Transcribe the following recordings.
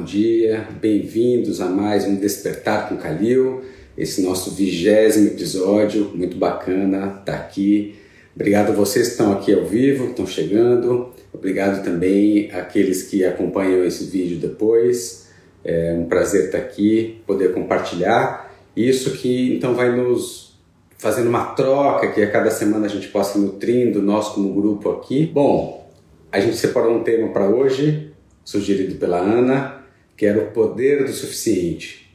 bom dia, bem-vindos a mais um Despertar com Calil, esse nosso vigésimo episódio, muito bacana tá aqui. Obrigado a vocês que estão aqui ao vivo, estão chegando, obrigado também àqueles que acompanham esse vídeo depois. É um prazer estar aqui, poder compartilhar isso que então vai nos fazendo uma troca que a cada semana a gente possa nutrindo nós como grupo aqui. Bom, a gente separou um tema para hoje sugerido pela Ana, que era o poder do suficiente.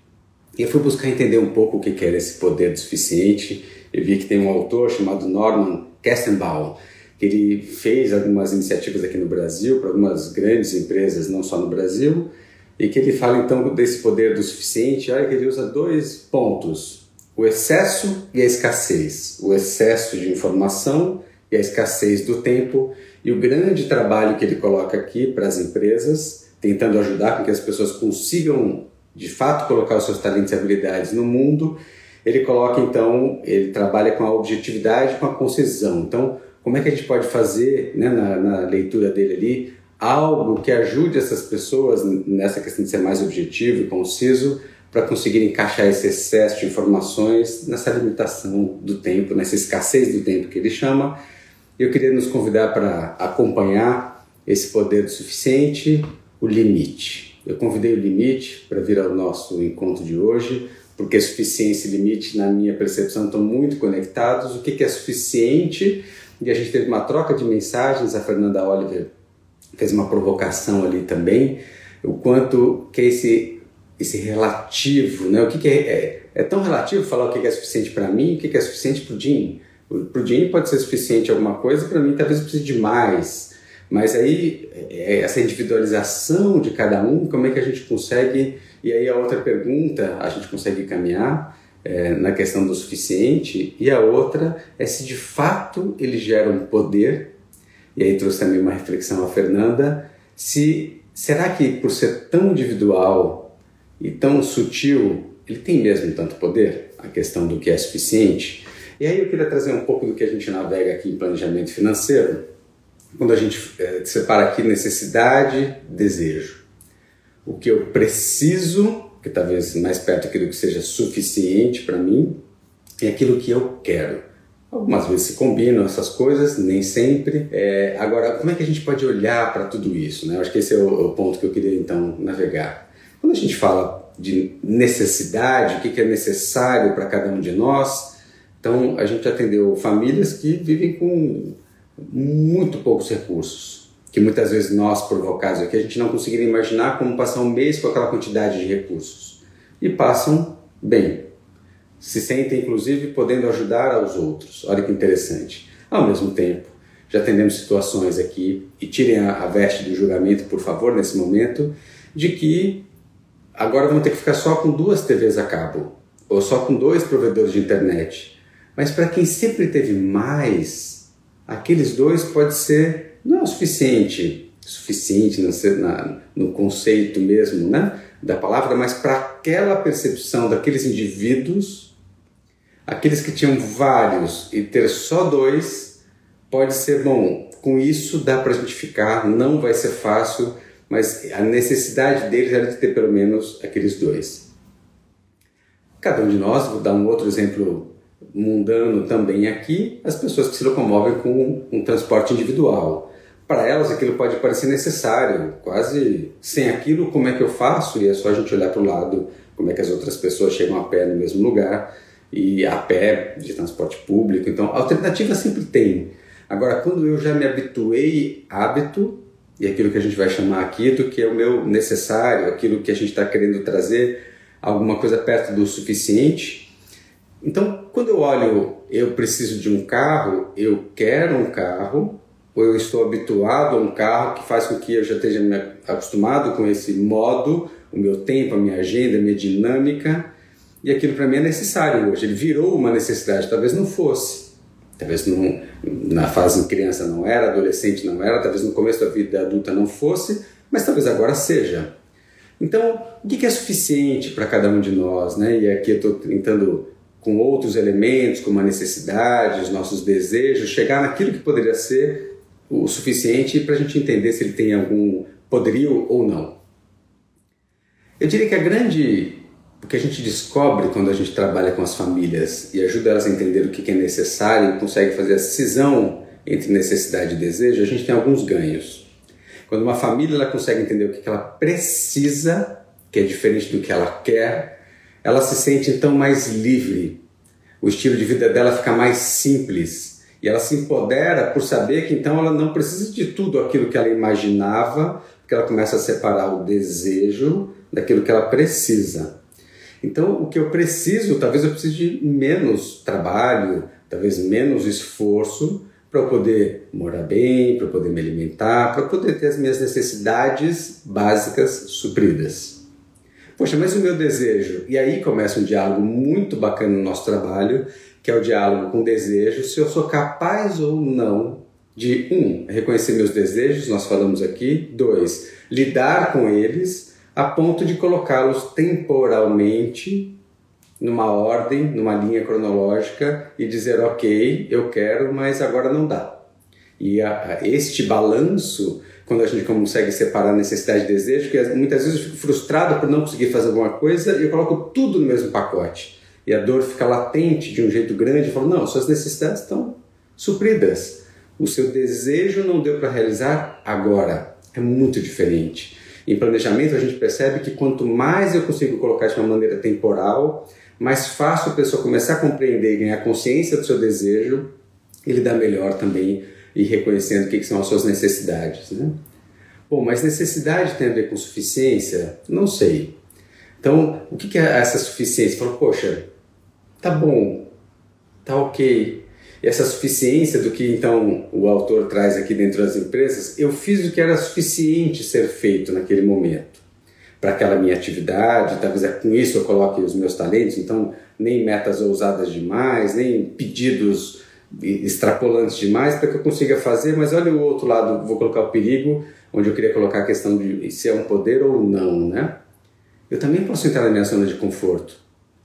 E eu fui buscar entender um pouco o que era esse poder do suficiente. Eu vi que tem um autor chamado Norman Kestenbaum, que ele fez algumas iniciativas aqui no Brasil, para algumas grandes empresas, não só no Brasil, e que ele fala então desse poder do suficiente. Olha que ele usa dois pontos: o excesso e a escassez. O excesso de informação e a escassez do tempo e o grande trabalho que ele coloca aqui para as empresas, tentando ajudar com que as pessoas consigam de fato colocar os seus talentos e habilidades no mundo, ele coloca então, ele trabalha com a objetividade, com a concisão. Então, como é que a gente pode fazer, né, na, na leitura dele ali, algo que ajude essas pessoas nessa questão de ser mais objetivo e conciso para conseguir encaixar esse excesso de informações nessa limitação do tempo, nessa escassez do tempo que ele chama, eu queria nos convidar para acompanhar esse poder do suficiente, o limite. Eu convidei o limite para vir ao nosso encontro de hoje, porque suficiência e limite, na minha percepção, estão muito conectados. O que é suficiente? E a gente teve uma troca de mensagens, a Fernanda Oliver fez uma provocação ali também, o quanto que é esse, esse relativo, né? o que, que é, é, é, tão relativo falar o que é suficiente para mim, o que é suficiente para o Jim, para o Jane pode ser suficiente alguma coisa, para mim talvez precise de mais. Mas aí, é, essa individualização de cada um, como é que a gente consegue. E aí, a outra pergunta, a gente consegue caminhar é, na questão do suficiente, e a outra é se de fato ele gera um poder. E aí, trouxe também uma reflexão a Fernanda: se será que por ser tão individual e tão sutil, ele tem mesmo tanto poder? A questão do que é suficiente? E aí eu queria trazer um pouco do que a gente navega aqui em planejamento financeiro, quando a gente é, separa aqui necessidade, desejo. O que eu preciso, que talvez mais perto daquilo que seja suficiente para mim, e aquilo que eu quero. Algumas vezes se combinam essas coisas, nem sempre. É, agora, como é que a gente pode olhar para tudo isso? Né? Eu acho que esse é o, o, ponto que eu queria então navegar. Quando a gente fala de necessidade, o que, que é necessário para cada um de nós, então, a gente atendeu famílias que vivem com muito poucos recursos, que muitas vezes nós, provocados aqui, a gente não conseguiria imaginar como passar um mês com aquela quantidade de recursos. E passam bem. Se sentem, inclusive, podendo ajudar aos outros. Olha que interessante. Ao mesmo tempo, já atendemos situações aqui, e tirem a, a veste do julgamento, por favor, nesse momento, de que agora vão ter que ficar só com duas TVs a cabo, ou só com dois provedores de internet mas para quem sempre teve mais, aqueles dois pode ser não é o suficiente, suficiente no, na, no conceito mesmo, né, da palavra, mas para aquela percepção daqueles indivíduos, aqueles que tinham vários e ter só dois, pode ser bom. Com isso dá para a gente ficar, não vai ser fácil, mas a necessidade deles era de ter pelo menos aqueles dois. Cada um de nós, vou dar um outro exemplo mundano também aqui, as pessoas que se locomovem com um transporte individual. Para elas aquilo pode parecer necessário, quase sem aquilo como é que eu faço? E é só a gente olhar para o lado, como é que as outras pessoas chegam a pé no mesmo lugar e a pé de transporte público. Então, alternativa sempre tem. Agora, quando eu já me habituei hábito, e aquilo que a gente vai chamar aqui do que é o meu necessário, aquilo que a gente está querendo trazer, alguma coisa perto do suficiente, então, quando eu olho, eu preciso de um carro, eu quero um carro, ou eu estou habituado a um carro que faz com que eu já esteja me acostumado com esse modo, o meu tempo, a minha agenda, a minha dinâmica, e aquilo para mim é necessário hoje. Ele virou uma necessidade, talvez não fosse. Talvez não, na fase de criança não era, adolescente não era, talvez no começo da vida adulta não fosse, mas talvez agora seja. Então, o que é suficiente para cada um de nós? Né? E aqui eu estou tentando com outros elementos, como a necessidade, os nossos desejos, chegar naquilo que poderia ser o suficiente para a gente entender se ele tem algum poderio ou não. Eu diria que a grande. O que a gente descobre quando a gente trabalha com as famílias e ajuda elas a entender o que é necessário e consegue fazer a cisão entre necessidade e desejo, a gente tem alguns ganhos. Quando uma família ela consegue entender o que ela precisa, que é diferente do que ela quer, ela se sente então mais livre. O estilo de vida dela fica mais simples e ela se empodera por saber que então ela não precisa de tudo aquilo que ela imaginava, porque ela começa a separar o desejo daquilo que ela precisa. Então, o que eu preciso, talvez eu precise de menos trabalho, talvez menos esforço para eu poder morar bem, para eu poder me alimentar, para eu poder ter as minhas necessidades básicas supridas. Poxa, mas o meu desejo. E aí começa um diálogo muito bacana no nosso trabalho, que é o diálogo com desejo, se eu sou capaz ou não de, um, reconhecer meus desejos, nós falamos aqui, dois, lidar com eles a ponto de colocá-los temporalmente numa ordem, numa linha cronológica e dizer, ok, eu quero, mas agora não dá. E a, a, este balanço, quando a gente consegue separar necessidade e desejo, que muitas vezes eu fico frustrado por não conseguir fazer alguma coisa e eu coloco tudo no mesmo pacote e a dor fica latente de um jeito grande, falo, não, suas necessidades estão supridas. O seu desejo não deu para realizar agora. É muito diferente. Em planejamento, a gente percebe que quanto mais eu consigo colocar de uma maneira temporal, mais fácil a pessoa começar a compreender e ganhar consciência do seu desejo e lidar melhor também e reconhecendo o que, são as suas necessidades. Né? Bom, mas necessidade tem a ver com suficiência? Não sei. Então, o que, é essa suficiência? Falo, poxa, tá bom, tá ok. E essa suficiência do que então o autor traz aqui dentro das empresas, eu fiz o que era suficiente ser feito naquele momento para aquela minha atividade, talvez é com isso eu coloque os meus talentos, então nem metas ousadas demais, nem pedidos extrapolantes demais para que eu consiga fazer, mas olha o outro lado, vou colocar o perigo, onde eu queria colocar a questão de se é um poder ou não, né? Eu também posso entrar na minha zona de conforto.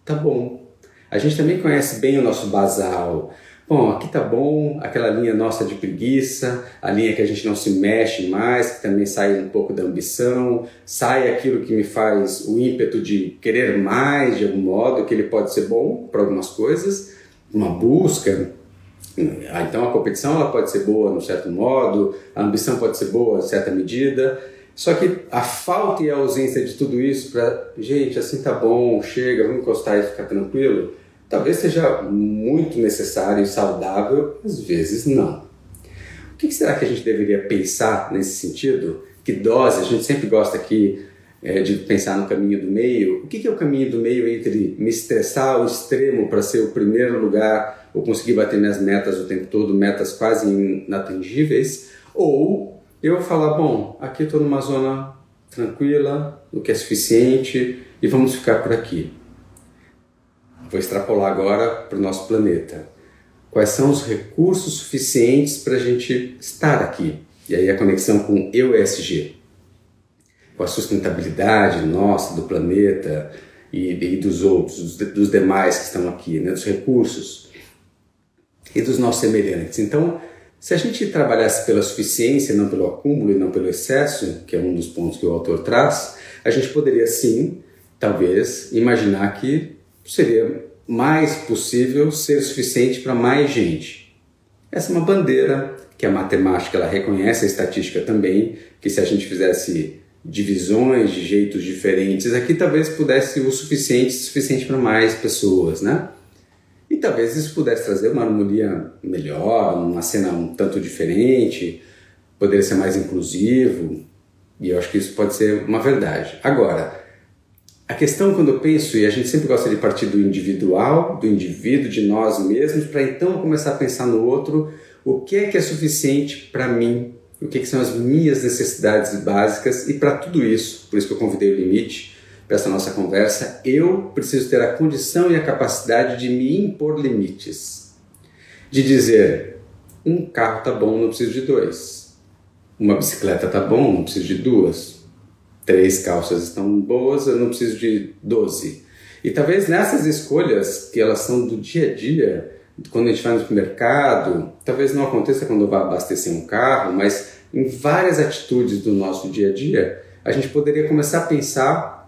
Tá bom, a gente também conhece bem o nosso basal. Bom, aqui tá bom, aquela linha nossa de preguiça, a linha que a gente não se mexe mais, que também sai um pouco da ambição, sai aquilo que me faz o ímpeto de querer mais de algum modo, que ele pode ser bom para algumas coisas, uma busca. Ah, então a competição ela pode ser boa num certo modo, a ambição pode ser boa em certa medida, só que a falta e a ausência de tudo isso para, gente, assim tá bom, chega, vamos encostar e ficar tranquilo, talvez seja muito necessário e saudável, às vezes não. O que será que a gente deveria pensar nesse sentido? Que dose? A gente sempre gosta aqui é, de pensar no caminho do meio. O que é o caminho do meio entre me estressar ao extremo para ser o primeiro lugar ou conseguir bater minhas metas o tempo todo, metas quase inatingíveis, ou eu falar, bom, aqui estou numa zona tranquila, o que é suficiente e vamos ficar por aqui. Vou extrapolar agora para o nosso planeta. Quais são os recursos suficientes para a gente estar aqui? E aí a conexão com EUSG. Com a sustentabilidade nossa, do planeta e, e dos outros, dos, dos, demais que estão aqui, né? dos recursos e dos nossos semelhantes. Então, se a gente trabalhasse pela suficiência, não pelo acúmulo e não pelo excesso, que é um dos pontos que o autor traz, a gente poderia sim, talvez, imaginar que seria mais possível ser suficiente para mais gente. Essa é uma bandeira que a matemática ela reconhece, a estatística também, que se a gente fizesse divisões de jeitos diferentes, aqui talvez pudesse o suficiente, suficiente para mais pessoas, né? Talvez isso pudesse trazer uma harmonia melhor, uma cena um tanto diferente, poderia ser mais inclusivo, e eu acho que isso pode ser uma verdade. Agora, a questão quando eu penso, e a gente sempre gosta de partir do individual, do indivíduo, de nós mesmos, para então começar a pensar no outro, o que é que é suficiente para mim, o que, é que, são as minhas necessidades básicas, e para tudo isso, por isso que eu convidei o limite para essa nossa conversa, eu preciso ter a condição e a capacidade de me impor limites. De dizer, um carro tá bom, não preciso de dois. Uma bicicleta tá bom, não preciso de duas três calças estão boas, eu não preciso de 12. E talvez nessas escolhas, que elas são do dia a dia, quando a gente vai no supermercado, talvez não aconteça quando vá abastecer um carro, mas em várias atitudes do nosso dia a dia, a gente poderia começar a pensar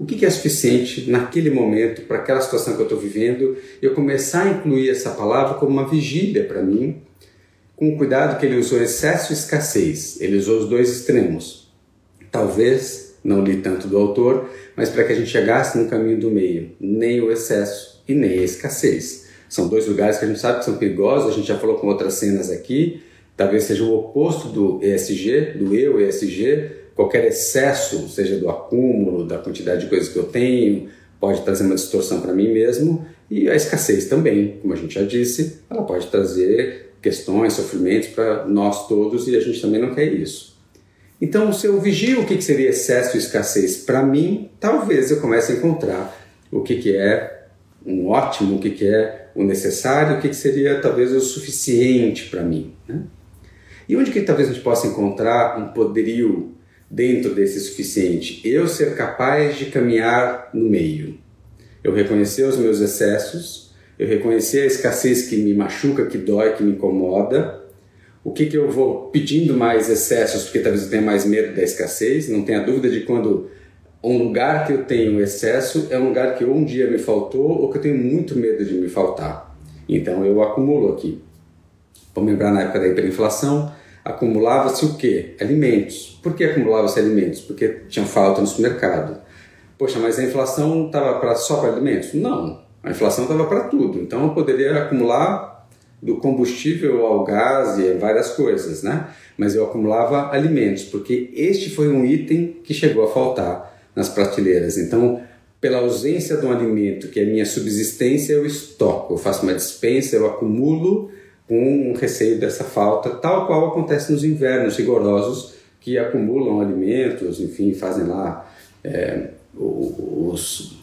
o que é suficiente naquele momento, para aquela situação que eu estou vivendo, eu começar a incluir essa palavra como uma vigília para mim, com o cuidado que ele usou excesso e escassez. Ele usou os dois extremos. Talvez, não li tanto do autor, mas para que a gente chegasse no caminho do meio, nem o excesso e nem a escassez. São dois lugares que a gente sabe que são perigosos, a gente já falou com outras cenas aqui, talvez seja o oposto do ESG, do eu ESG, qualquer excesso, seja do acúmulo, da quantidade de coisas que eu tenho, pode trazer uma distorção para mim mesmo, e a escassez também, como a gente já disse, ela pode trazer questões, sofrimentos para nós todos e a gente também não quer isso. Então, se eu vigio o que seria excesso e escassez para mim, talvez eu comece a encontrar o que, é um ótimo, o que, é o necessário, o que seria talvez o suficiente para mim. Né? E onde que talvez a gente possa encontrar um poderio dentro desse suficiente. Eu ser capaz de caminhar no meio. Eu reconhecer os meus excessos, eu reconhecer a escassez que me machuca, que dói, que me incomoda. O que, que eu vou pedindo mais excessos, porque talvez eu tenha mais medo da escassez. Não tenha dúvida de quando um lugar que eu tenho excesso é um lugar que ou um dia me faltou ou que eu tenho muito medo de me faltar. Então eu acumulo aqui. Vamos lembrar na época da hiperinflação, acumulava-se o quê? Alimentos. Por que acumulava-se alimentos? Porque tinha falta no supermercado. Poxa, mas a inflação estava só para alimentos? Não, a inflação estava para tudo. Então eu poderia acumular do combustível ao gás e várias coisas, né? Mas eu acumulava alimentos, porque este foi um item que chegou a faltar nas prateleiras. Então, pela ausência de um alimento que é minha subsistência, eu estoco, eu faço uma dispensa, eu acumulo com receio dessa falta, tal qual acontece nos invernos rigorosos que acumulam alimentos, enfim, fazem lá é, os,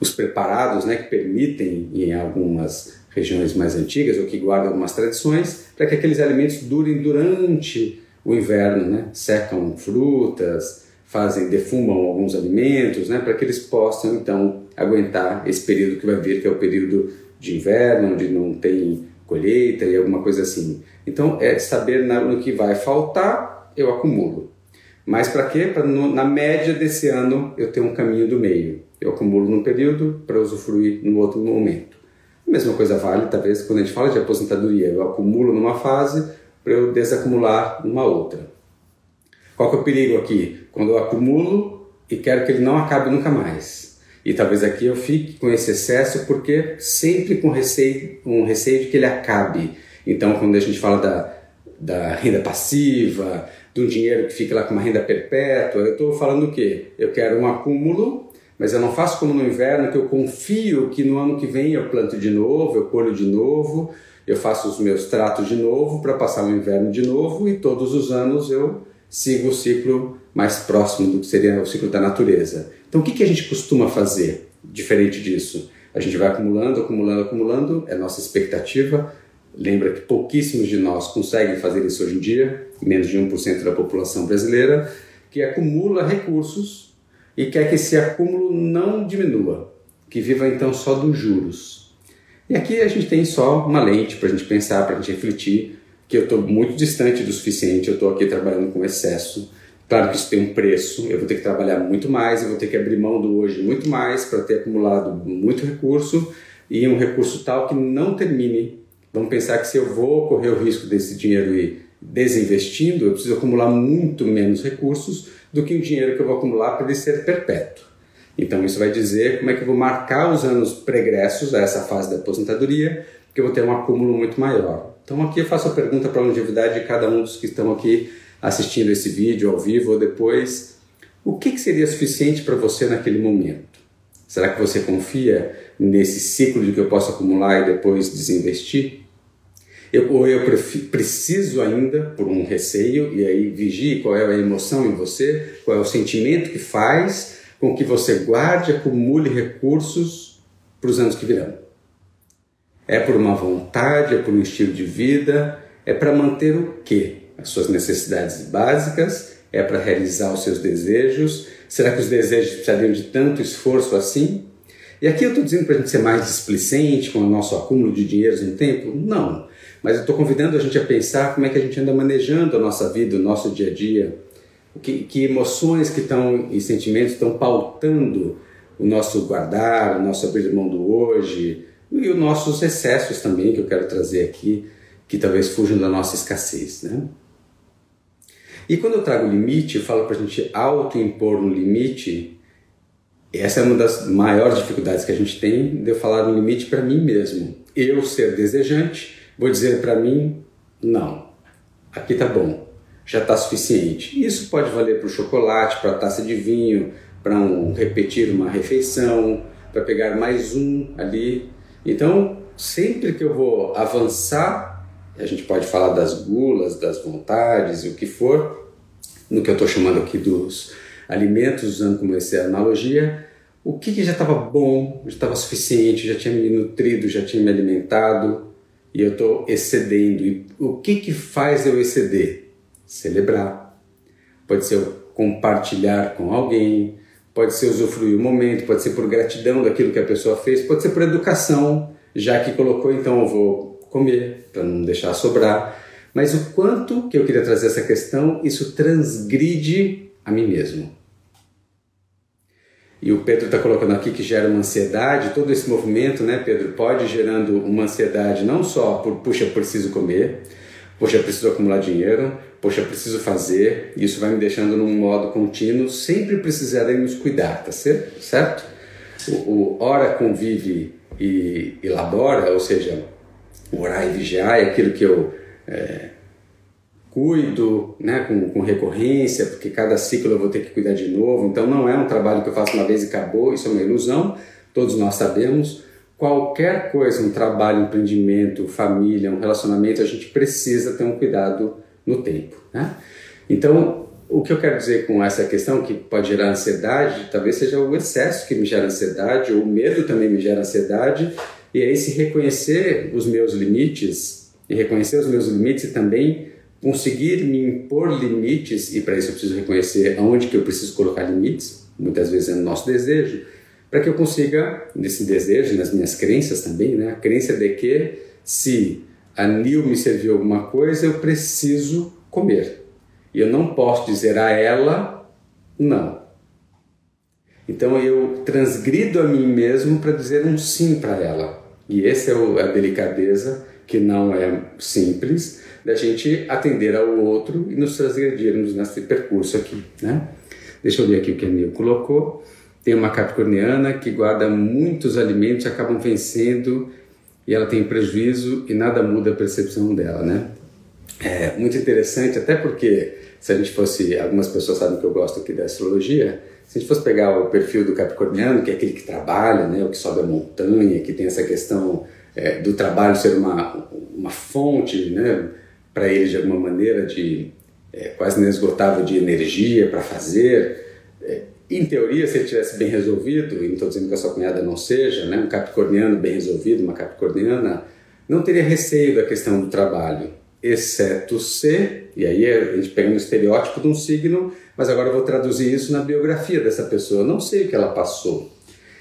os preparados né, que permitem, em algumas regiões mais antigas ou que guardam algumas tradições, para que aqueles alimentos durem durante o inverno, né? secam frutas, fazem, defumam alguns alimentos, né? para que eles possam então aguentar esse período que vai vir, que é o período de inverno, onde não tem colheita e alguma coisa assim. Então, é saber no que vai faltar, eu acumulo. Mas para quê? Para na média desse ano eu ter um caminho do meio. Eu acumulo num período para usufruir no outro momento. A mesma coisa vale, talvez, quando a gente fala de aposentadoria. Eu acumulo numa fase para eu desacumular numa outra. Qual que é o perigo aqui? Quando eu acumulo e quero que ele não acabe nunca mais. E talvez aqui eu fique com esse excesso porque sempre com receio, um receio de que ele acabe. Então, quando a gente fala da, da renda passiva, de um dinheiro que fica lá com uma renda perpétua, eu estou falando o quê? Eu quero um acúmulo, mas eu não faço como no inverno, que eu confio que no ano que vem eu planto de novo, eu colho de novo, eu faço os meus tratos de novo para passar o inverno de novo e todos os anos eu sigo o ciclo mais próximo do que seria o ciclo da natureza. Então, o que, que a gente costuma fazer diferente disso? A gente vai acumulando, acumulando, acumulando, é nossa expectativa. Lembra que pouquíssimos de nós conseguem fazer isso hoje em dia, menos de 1% da população brasileira, que acumula recursos e quer que esse acúmulo não diminua, que viva então só dos juros. E aqui a gente tem só uma lente para a gente pensar, para a gente refletir, que eu estou muito distante do suficiente, eu estou aqui trabalhando com excesso, Claro que isso tem um preço, eu vou ter que trabalhar muito mais, eu vou ter que abrir mão do hoje muito mais para ter acumulado muito recurso e um recurso tal que não termine. Vamos pensar que se eu vou correr o risco desse dinheiro ir desinvestindo, eu preciso acumular muito menos recursos do que o dinheiro que eu vou acumular para ele ser perpétuo. Então isso vai dizer como é que eu vou marcar os anos pregressos a essa fase da aposentadoria, que eu vou ter um acúmulo muito maior. Então aqui eu faço a pergunta para a longevidade de cada um dos que estão aqui assistindo esse vídeo ao vivo ou depois, o que, que seria suficiente para você naquele momento? Será que você confia nesse ciclo de que eu posso acumular e depois desinvestir? Eu, ou eu preciso ainda, por um receio, e aí vigie qual é a emoção em você, qual é o sentimento que faz com que você guarde, acumule recursos para os anos que virão. É por uma vontade, é por um estilo de vida, é para manter o quê? As suas necessidades básicas, é para realizar os seus desejos. Será que os desejos precisariam de tanto esforço assim? E aqui eu estou dizendo para a gente ser mais displicente com o nosso acúmulo de dinheiros no tempo? Não. Mas eu estou convidando a gente a pensar como é que a gente anda manejando a nossa vida, o nosso dia a dia. Que, que emoções que estão e sentimentos estão pautando o nosso guardar, o nosso abrir mão do hoje e os nossos excessos também que eu quero trazer aqui, que talvez fujam da nossa escassez, né? E quando eu trago limite, eu falo para a gente auto-impor um limite, essa é uma das maiores dificuldades que a gente tem de eu falar um limite para mim mesmo. Eu ser desejante, vou dizer para mim, não, aqui tá bom, já está suficiente. Isso pode valer para o chocolate, para a taça de vinho, para um repetir uma refeição, para pegar mais um ali. Então, sempre que eu vou avançar a gente pode falar das gulas, das vontades e o que for, no que eu estou chamando aqui dos alimentos, usando como essa analogia, o que, que já estava bom, já estava suficiente, já tinha me nutrido, já tinha me alimentado e eu estou excedendo. E o que, que faz eu exceder? Celebrar. Pode ser compartilhar com alguém, pode ser usufruir o momento, pode ser por gratidão daquilo que a pessoa fez, pode ser por educação, já que colocou, então eu vou comer, para não deixar sobrar. Mas o quanto que eu queria trazer essa questão, isso transgride a mim mesmo. E o Pedro está colocando aqui que gera uma ansiedade, todo esse movimento, né, Pedro, pode gerando uma ansiedade não só por, puxa, preciso comer, puxa, preciso acumular dinheiro, puxa, preciso fazer, isso vai me deixando num modo contínuo, sempre precisaremos cuidar, tá certo? O, o ora convive e elabora, ou seja, orar e vigiar é aquilo que eu é, cuido né, com, com, recorrência, porque cada ciclo eu vou ter que cuidar de novo. Então não é um trabalho que eu faço uma vez e acabou, isso é uma ilusão, todos nós sabemos. Qualquer coisa, um trabalho, um empreendimento, família, um relacionamento, a gente precisa ter um cuidado no tempo. Né? Então, o que eu quero dizer com essa questão, que pode gerar ansiedade, talvez seja o excesso que me gera ansiedade, ou o medo também me gera ansiedade, e aí se reconhecer os meus limites e reconhecer os meus limites e também conseguir me impor limites e para isso eu preciso reconhecer aonde que eu preciso colocar limites, muitas vezes é no nosso desejo, para que eu consiga nesse desejo, nas minhas crenças também, né, a crença de que se a Nil me serviu alguma coisa, eu preciso comer. E eu não posso dizer a ela não. Então eu transgrido a mim mesmo para dizer um sim para ela. E essa é a delicadeza que não é simples da gente atender ao outro e nos transgredirmos nesse percurso aqui, né? Deixa eu ler aqui o que a Nil colocou. Tem uma capricorniana que guarda muitos alimentos acabam vencendo e ela tem prejuízo e nada muda a percepção dela, né? É muito interessante, até porque se a gente fosse, algumas pessoas sabem que eu gosto aqui da astrologia, se a gente fosse pegar o perfil do capricorniano, que é aquele que trabalha, né, o que sobe a montanha, que tem essa questão é, do trabalho ser uma, uma fonte, né, para ele de alguma maneira de é, quase inesgotável de energia para fazer. É, em teoria, se ele tivesse bem resolvido, e não estou dizendo que a sua cunhada não seja, né, um capricorniano bem resolvido, uma capricorniana, não teria receio da questão do trabalho exceto se, e aí a gente pega um estereótipo de um signo, mas agora eu vou traduzir isso na biografia dessa pessoa. Eu não sei o que ela passou.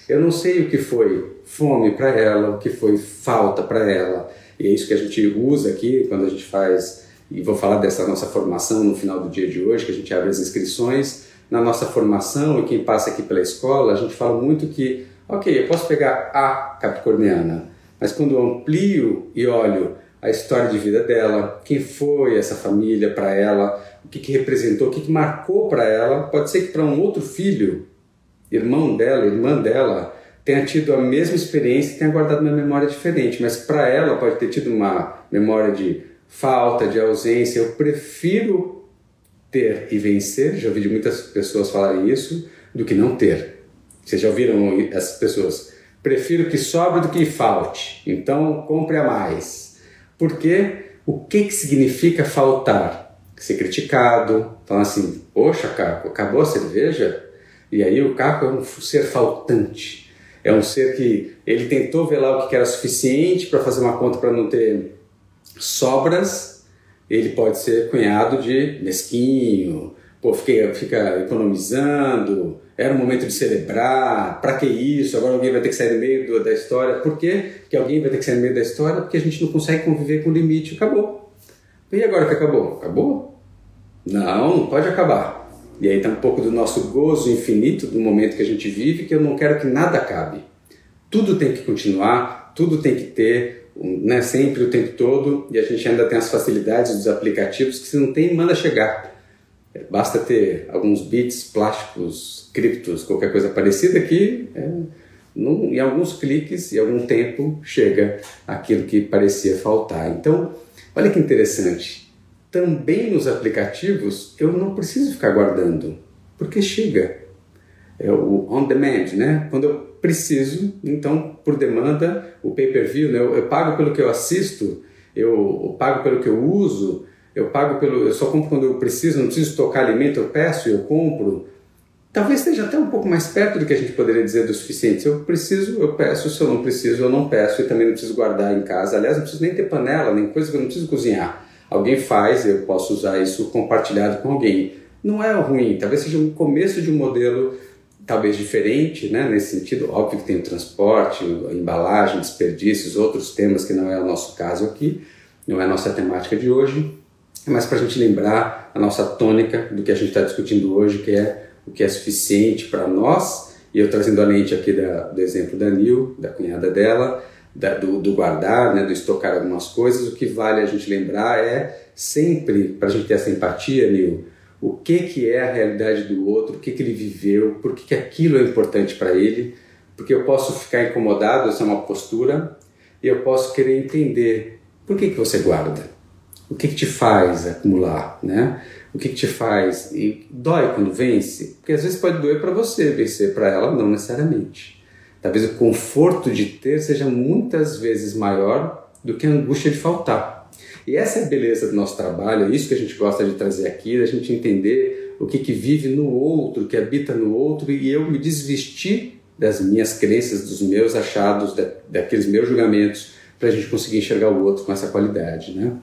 Eu não sei o que foi fome para ela, o que foi falta para ela. E é isso que a gente usa aqui quando a gente faz, e vou falar dessa nossa formação no final do dia de hoje, que a gente abre as inscrições. Na nossa formação, e quem passa aqui pela escola, a gente fala muito que, ok, eu posso pegar a capricorniana, mas quando eu amplio e olho a história de vida dela, quem foi essa família para ela, o que, que representou, o que, que marcou para ela. Pode ser que para um outro filho, irmão dela, irmã dela, tenha tido a mesma experiência e tenha guardado uma memória diferente, mas para ela pode ter tido uma memória de falta, de ausência. Eu prefiro ter e vencer, já ouvi muitas pessoas falarem isso, do que não ter. Vocês já ouviram essas pessoas? Prefiro que sobre do que falte, então compre a mais porque o que, que significa faltar? Ser criticado, falar assim, poxa, Caco, acabou a cerveja? E aí o Caco é um ser faltante. É um ser que ele tentou ver lá o que era suficiente para fazer uma conta para não ter sobras. Ele pode ser cunhado de mesquinho, pô, fica, fica economizando, era um momento de celebrar, para que isso? Agora alguém vai ter que sair no meio do, da história. Por quê? que alguém vai ter que sair no meio da história? Porque a gente não consegue conviver com o limite. Acabou. E agora que acabou? Acabou? Não, não pode acabar. E aí está um pouco do nosso gozo infinito do momento que a gente vive, que eu não quero que nada acabe. Tudo tem que continuar, tudo tem que ter, né, sempre o tempo todo, e a gente ainda tem as facilidades dos aplicativos que se não tem, manda chegar. Basta ter alguns bits, plásticos, criptos, qualquer coisa parecida que é, num, em alguns cliques e algum tempo chega aquilo que parecia faltar. Então, olha que interessante. Também nos aplicativos eu não preciso ficar guardando, porque chega. É o on demand, né? Quando eu preciso, então por demanda, o pay-per-view, né? eu, eu pago pelo que eu assisto, eu, eu pago pelo que eu uso, eu pago pelo, eu só compro quando eu preciso, não preciso tocar alimento, eu peço e eu compro. Talvez esteja até um pouco mais perto do que a gente poderia dizer do suficiente. Se eu preciso, eu peço. Se eu não preciso, eu não peço. E também não preciso guardar em casa. Aliás, não preciso nem ter panela, nem coisa que eu não preciso cozinhar. Alguém faz, eu posso usar isso compartilhado com alguém. Não é ruim. Talvez seja um começo de um modelo talvez diferente, né? Nesse sentido, óbvio que tem o transporte, a embalagem, desperdícios, outros temas que não é o nosso caso aqui, não é a nossa temática de hoje mas para a gente lembrar a nossa tônica do que a gente está discutindo hoje, que é o que é suficiente para nós, e eu trazendo a lente aqui da, do exemplo da Nil, da cunhada dela, da, do, do, guardar, né, do estocar algumas coisas, o que vale a gente lembrar é sempre, para a gente ter essa empatia, Nil, o que, que é a realidade do outro, o que, que ele viveu, por que, que aquilo é importante para ele, porque eu posso ficar incomodado, essa é uma postura, e eu posso querer entender por que, que você guarda o que, que te faz acumular, né? O que, que te faz e dói quando vence, porque às vezes pode doer para você, vencer para ela não necessariamente. Talvez o conforto de ter seja muitas vezes maior do que a angústia de faltar. E essa é a beleza do nosso trabalho, é isso que a gente gosta de trazer aqui, da gente entender o que, que vive no outro, que habita no outro, e eu me desvestir das minhas crenças, dos meus achados, da, daqueles meus julgamentos, para a gente conseguir enxergar o outro com essa qualidade, né?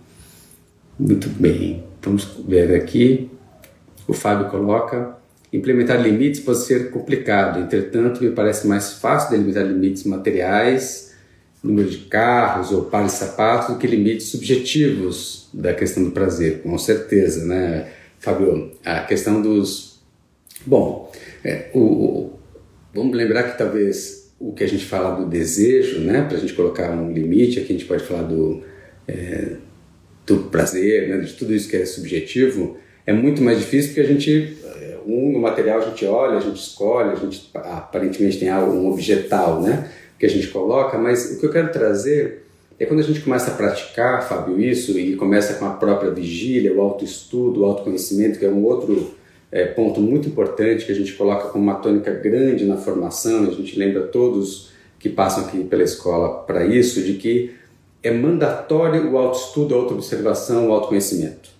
Muito bem, vamos ver aqui. O Fábio coloca: implementar limites pode ser complicado, entretanto, me parece mais fácil delimitar limites materiais, número de carros ou pares de sapatos, do que limites subjetivos da questão do prazer, com certeza, né, Fábio? A questão dos. Bom, é, o, o, vamos lembrar que talvez o que a gente fala do desejo, né, para a gente colocar um limite, aqui a gente pode falar do. É, do prazer, né, de tudo isso que é subjetivo, é muito mais difícil porque a gente, eh, um no material a gente olha, a gente escolhe, a gente aparentemente tem algo, um objetal, né, que a gente coloca, mas o que eu quero trazer é quando a gente começa a praticar, Fábio, isso, e começa com a própria vigília, o autoestudo, o autoconhecimento, que é um outro é, ponto muito importante que a gente coloca como uma tônica grande na formação, a gente lembra todos que passam aqui pela escola para isso, de que é mandatório o autoestudo, a autoobservação, o autoconhecimento.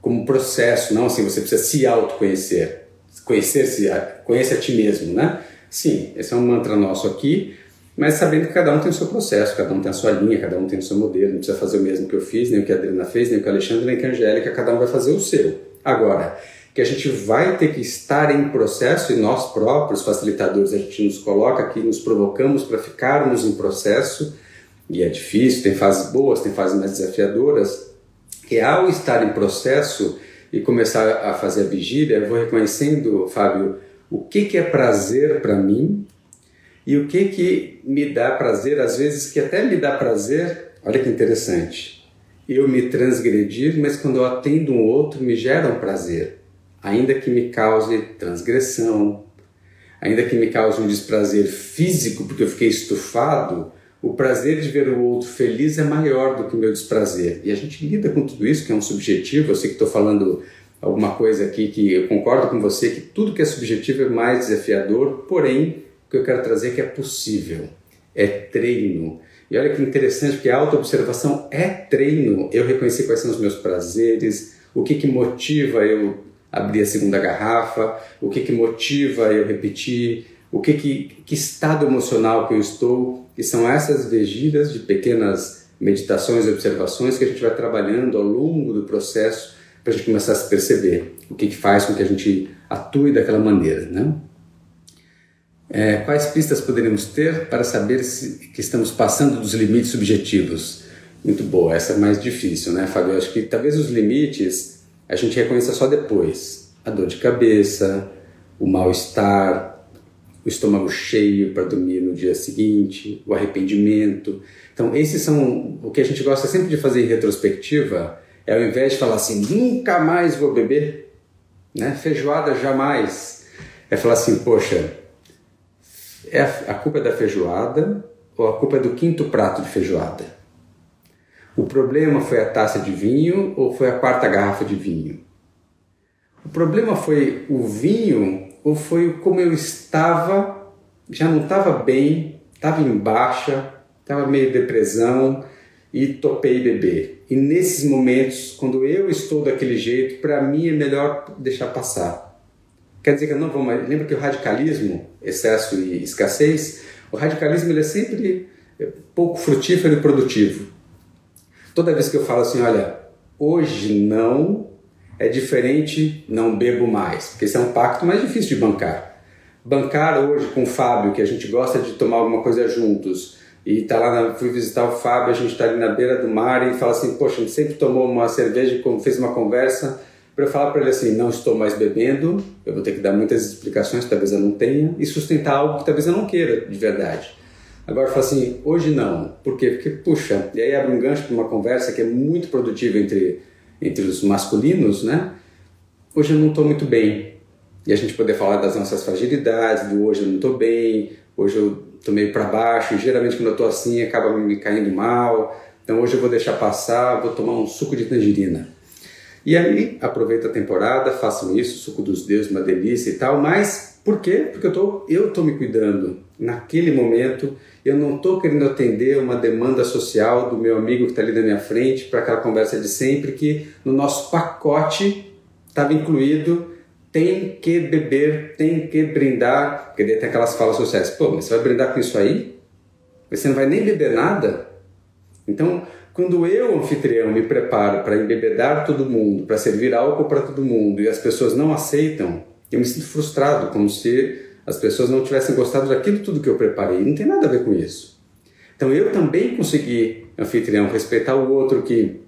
Como processo, não assim, você precisa se autoconhecer. Conhecer-se, conhece a ti mesmo, né? Sim, esse é um mantra nosso aqui, mas sabendo que cada um tem o seu processo, cada um tem a sua linha, cada um tem o seu modelo, não precisa fazer o mesmo que eu fiz, nem o que a Adriana fez, nem o que a Alexandre, nem o que a Angélica, cada um vai fazer o seu. Agora, que a gente vai ter que estar em processo e nós próprios, facilitadores, a gente nos coloca aqui, nos provocamos para ficarmos em processo, e é difícil, tem fases boas, tem fases mais desafiadoras, que ao estar em processo e começar a fazer a vigília, eu vou reconhecendo, Fábio, o que, que é prazer para mim e o que, que me dá prazer, às vezes que até me dá prazer, olha que interessante, eu me transgredir, mas quando eu atendo um outro me gera um prazer, ainda que me cause transgressão, ainda que me cause um desprazer físico porque eu fiquei estufado, o prazer de ver o outro feliz é maior do que o meu desprazer. E a gente lida com tudo isso, que é um subjetivo. Eu sei que estou falando alguma coisa aqui que eu concordo com você, que tudo que é subjetivo é mais desafiador, porém, o que eu quero trazer é que é possível. É treino. E olha que interessante, porque a autoobservação é treino. Eu reconhecer quais são os meus prazeres, o que, que motiva eu abrir a segunda garrafa, o que, que motiva eu repetir, o que, que, que estado emocional que eu estou, que são essas vigílias de pequenas meditações e observações que a gente vai trabalhando ao longo do processo para a gente começar a se perceber o que, que faz com que a gente atue daquela maneira, né? É, quais pistas poderíamos ter para saber se que estamos passando dos limites subjetivos? Muito boa, essa é mais difícil, né, Fábio? Eu acho que talvez os limites a gente reconheça só depois. a dor de cabeça, o mal-estar, o estômago cheio para dormir no dia seguinte, o arrependimento. Então, esses são o que a gente gosta sempre de fazer em retrospectiva, é ao invés de falar assim, nunca mais vou beber, né? feijoada jamais, é falar assim, poxa, é a, a culpa é da feijoada ou a culpa é do quinto prato de feijoada? O problema foi a taça de vinho ou foi a quarta garrafa de vinho? O problema foi o vinho ou foi como eu estava, já não estava bem, estava em baixa, estava meio depressão e topei beber. E nesses momentos, quando eu estou daquele jeito, para mim é melhor deixar passar. Quer dizer que eu não vou mais. Lembra que o radicalismo, excesso e escassez, o radicalismo ele é sempre pouco frutífero e produtivo. Toda vez que eu falo assim, olha, hoje não, é diferente, não bebo mais, porque esse é um pacto mais difícil de bancar. Bancar hoje com o Fábio, que a gente gosta de tomar alguma coisa juntos, e tá lá, na, fui visitar o Fábio, a gente está ali na beira do mar e fala assim, poxa, a gente sempre tomou uma cerveja, fez uma conversa, para eu falar para ele assim, não estou mais bebendo, eu vou ter que dar muitas explicações, talvez eu não tenha, e sustentar algo que talvez eu não queira de verdade. Agora fala assim, hoje não. Por quê? Porque, puxa, e aí abre um gancho para uma conversa que é muito produtiva entre, entre os masculinos, né? Hoje eu não estou muito bem. E a gente poder falar das nossas fragilidades, do hoje eu não estou bem, hoje eu estou meio para baixo, e geralmente quando eu estou assim acaba me caindo mal, então hoje eu vou deixar passar, vou tomar um suco de tangerina. E aí, aproveita a temporada, façam isso, suco dos deuses, uma delícia e tal, mas por quê? Porque eu tô, eu tô me cuidando. Naquele momento, eu não estou querendo atender uma demanda social do meu amigo que está ali na minha frente para aquela conversa de sempre que no nosso pacote estava incluído tem que beber, tem que brindar, porque daí tem aquelas falas sociais, pô, mas você vai brindar com isso aí? Você não vai nem beber nada? Então, quando eu, anfitrião, me preparo para embebedar todo mundo, para servir álcool para todo mundo e as pessoas não aceitam, eu me sinto frustrado, como se as pessoas não tivessem gostado daquilo tudo que eu preparei. Não tem nada a ver com isso. Então eu também consegui, anfitrião, respeitar o outro que,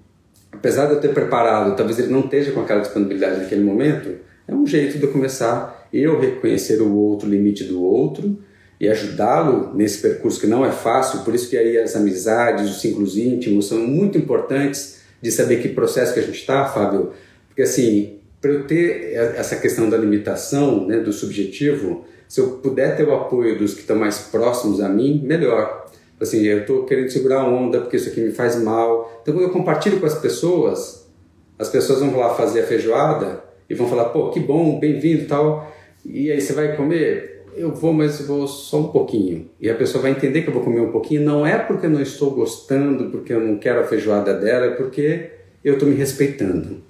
apesar de eu ter preparado, talvez ele não esteja com aquela disponibilidade naquele momento, é um jeito de eu começar eu reconhecer o outro, o limite do outro e ajudá-lo nesse percurso que não é fácil, por isso que aí as amizades, os ciclos íntimos são muito importantes de saber que processo que a gente está, Fábio, porque assim, para eu ter essa questão da limitação, né, do subjetivo, se eu puder ter o apoio dos que estão mais próximos a mim, melhor. Assim, eu estou querendo segurar a onda porque isso aqui me faz mal. Então, quando eu compartilho com as pessoas, as pessoas vão lá fazer a feijoada e vão falar, pô, que bom, bem-vindo tal. E aí você vai comer, eu vou, mas vou só um pouquinho. E a pessoa vai entender que eu vou comer um pouquinho. Não é porque eu não estou gostando, porque eu não quero a feijoada dela, é porque eu estou me respeitando.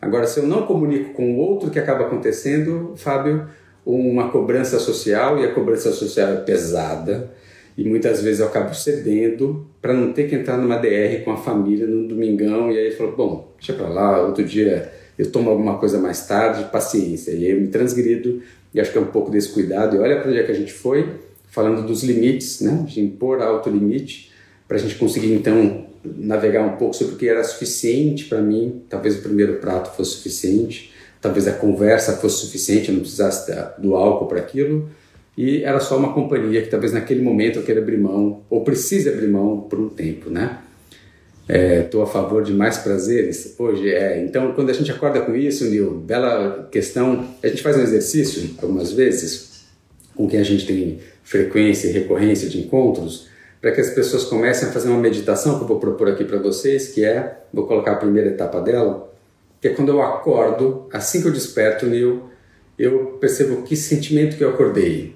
Agora, se eu não comunico com o outro, que acaba acontecendo, Fábio, uma cobrança social, e a cobrança social é pesada, e muitas vezes eu acabo cedendo para não ter que entrar numa DR com a família no domingão, e aí falo, bom, deixa para lá, outro dia eu tomo alguma coisa mais tarde, paciência, e aí eu me transgrido, e acho que é um pouco desse cuidado. E olha para onde é que a gente foi, falando dos limites, né? de impor alto limite, para a gente conseguir então navegar um pouco sobre o que era suficiente para mim. Talvez o primeiro prato fosse suficiente, talvez a conversa fosse suficiente, não precisasse do álcool para aquilo. E era só uma companhia que talvez naquele momento eu queira abrir mão, ou precise abrir mão por um tempo, né? Estou é, a favor de mais prazeres hoje. É. Então, quando a gente acorda com isso, Nil, bela questão. A gente faz um exercício algumas vezes com quem a gente tem frequência e recorrência de encontros, para que as pessoas comecem a fazer uma meditação que eu vou propor aqui para vocês, que é, vou colocar a primeira etapa dela, que é quando eu acordo, assim que eu desperto, Nil, eu percebo que sentimento que eu acordei.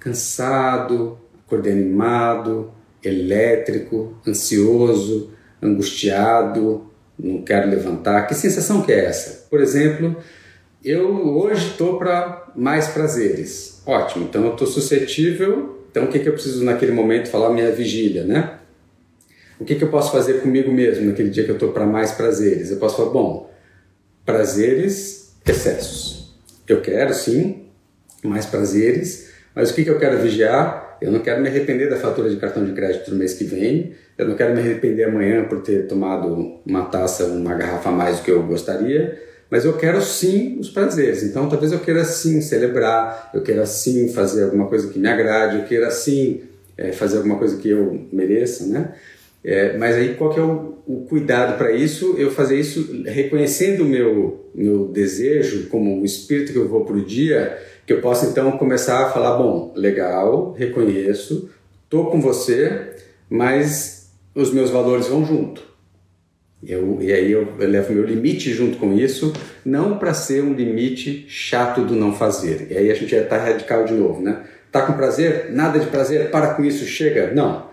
Cansado, acordei animado, elétrico, ansioso, angustiado, não quero levantar. Que sensação que é essa? Por exemplo, eu hoje estou para mais prazeres. Ótimo, então eu estou suscetível. Então o que, que eu preciso naquele momento falar minha vigília, né? O que, que eu posso fazer comigo mesmo naquele dia que eu estou para mais prazeres? Eu posso falar, bom, prazeres, excessos. Eu quero sim mais prazeres, mas o que, que eu quero vigiar? Eu não quero me arrepender da fatura de cartão de crédito no mês que vem. Eu não quero me arrepender amanhã por ter tomado uma taça, uma garrafa a mais do que eu gostaria. mas eu quero sim os prazeres. Então, talvez eu queira sim celebrar, eu queira sim fazer alguma coisa que me agrade, eu queira sim é, fazer alguma coisa que eu mereça, né? É, mas aí qual que é o, o cuidado para isso? Eu fazer isso reconhecendo o meu, meu desejo como o espírito que eu vou para o dia, que eu possa então começar a falar, bom, legal, reconheço, tô com você, mas os meus valores vão junto. Eu, e aí eu, eu levo meu limite junto com isso, não para ser um limite chato do não fazer. E aí a gente já está radical de novo, né? Tá com prazer? Nada de prazer, para com isso, chega. Não.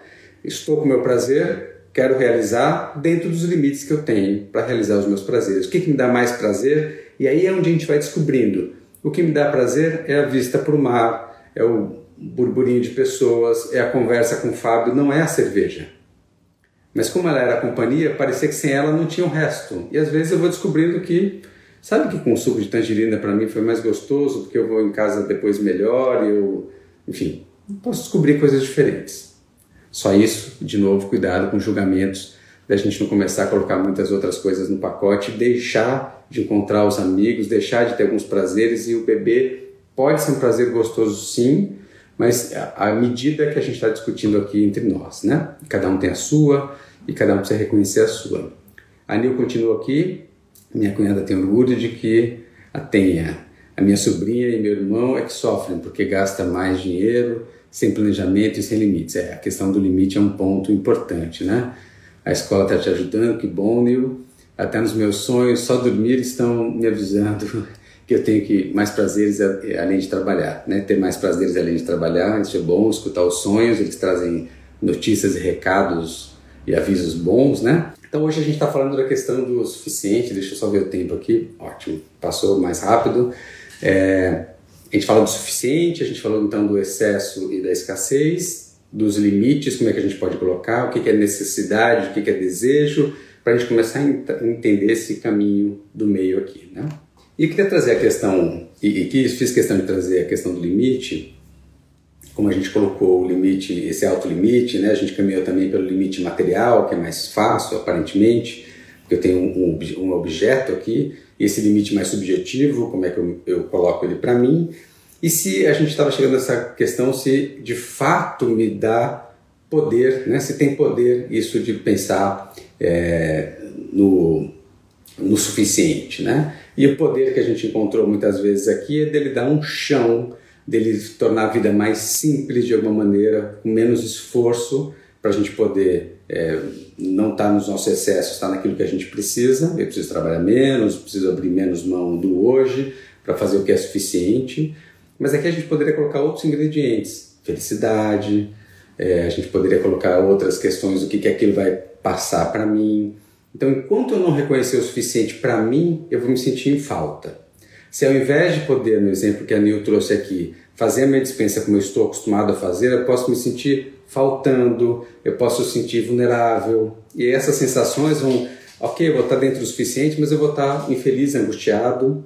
Estou com meu prazer, quero realizar dentro dos limites que eu tenho para realizar os meus prazeres. O que, que me dá mais prazer? E aí é onde a gente vai descobrindo. O que me dá prazer é a vista para o mar, é o burburinho de pessoas, é a conversa com o Fábio, não é a cerveja. Mas como ela era a companhia, parecia que sem ela não tinha o resto. E às vezes eu vou descobrindo que, sabe que com o suco de tangerina para mim foi mais gostoso, porque eu vou em casa depois melhor, eu, enfim, posso descobrir coisas diferentes. Só isso, de novo, cuidado com julgamentos, da gente não começar a colocar muitas outras coisas no pacote, deixar de encontrar os amigos, deixar de ter alguns prazeres e o bebê pode ser um prazer gostoso sim, mas a medida que a gente está discutindo aqui entre nós, né? Cada um tem a sua e cada um precisa reconhecer a sua. A Nil continua aqui, minha cunhada tem orgulho de que a tenha. A minha sobrinha e meu irmão é que sofrem porque gasta mais dinheiro, sem planejamento e sem limites. É, a questão do limite é um ponto importante, né? A escola está te ajudando, que bom, Nil. Até nos meus sonhos, só dormir estão me avisando que eu tenho que mais prazeres além de trabalhar, né? Ter mais prazeres além de trabalhar, isso é bom. Escutar os sonhos, eles trazem notícias e recados e avisos bons, né? Então hoje a gente está falando da questão do suficiente. Deixa eu só ver o tempo aqui. Ótimo, passou mais rápido. É, a gente fala do suficiente, a gente falou então do excesso e da escassez, dos limites, como é que a gente pode colocar, o que é necessidade, o que é desejo, para a gente começar a entender esse caminho do meio aqui, né? E queria trazer a questão, e, e que fiz questão de trazer a questão do limite, como a gente colocou o limite, esse alto limite, né? A gente caminhou também pelo limite material, que é mais fácil, aparentemente, porque eu tenho um, um, objeto aqui, esse limite mais subjetivo, como é que eu, eu coloco ele para mim, e se a gente estava chegando nessa questão, se de fato me dá poder, né? se tem poder isso de pensar é, no, no suficiente, né? E o poder que a gente encontrou muitas vezes aqui é dele dar um chão, dele tornar a vida mais simples de alguma maneira, com menos esforço, para a gente poder é, não estar tá nos nossos excessos, estar tá naquilo que a gente precisa. Eu preciso trabalhar menos, preciso abrir menos mão do hoje para fazer o que é suficiente. Mas aqui a gente poderia colocar outros ingredientes, felicidade, é, a gente poderia colocar outras questões do que, que aquilo vai passar para mim, então, enquanto eu não reconhecer o suficiente para mim, eu vou me sentir em falta. Se ao invés de poder, no exemplo que a Nil trouxe aqui, fazer a minha dispensa como eu estou acostumado a fazer, eu posso me sentir faltando, eu posso sentir vulnerável. E essas sensações vão, ok, eu vou estar dentro do suficiente, mas eu vou estar infeliz, angustiado,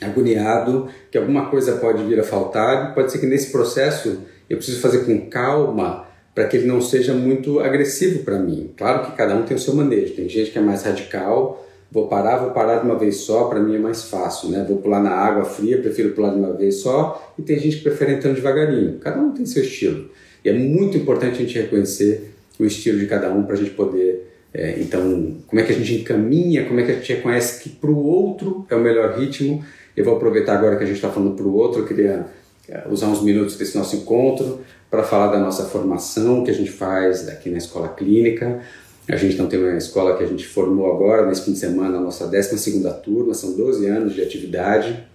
agoniado, que alguma coisa pode vir a faltar. Pode ser que nesse processo eu preciso fazer com calma para que ele não seja muito agressivo para mim. Claro que cada um tem o seu manejo. Tem gente que é mais radical, vou parar, vou parar de uma vez só, para mim é mais fácil, né? Vou pular na água fria, prefiro pular de uma vez só, e tem gente que prefere entrando devagarinho. Cada um tem seu estilo. E é muito importante a gente reconhecer o estilo de cada um para a gente poder, é, então, como é que a gente encaminha, como é que a gente reconhece que para o outro é o melhor ritmo. Eu vou aproveitar agora que a gente está falando para o outro, eu queria é, usar uns minutos desse nosso encontro para falar da nossa formação que a gente faz aqui na escola clínica. A gente não tem uma escola que a gente formou agora, nesse fim de semana, a nossa 12 turma, são 12 anos de atividade,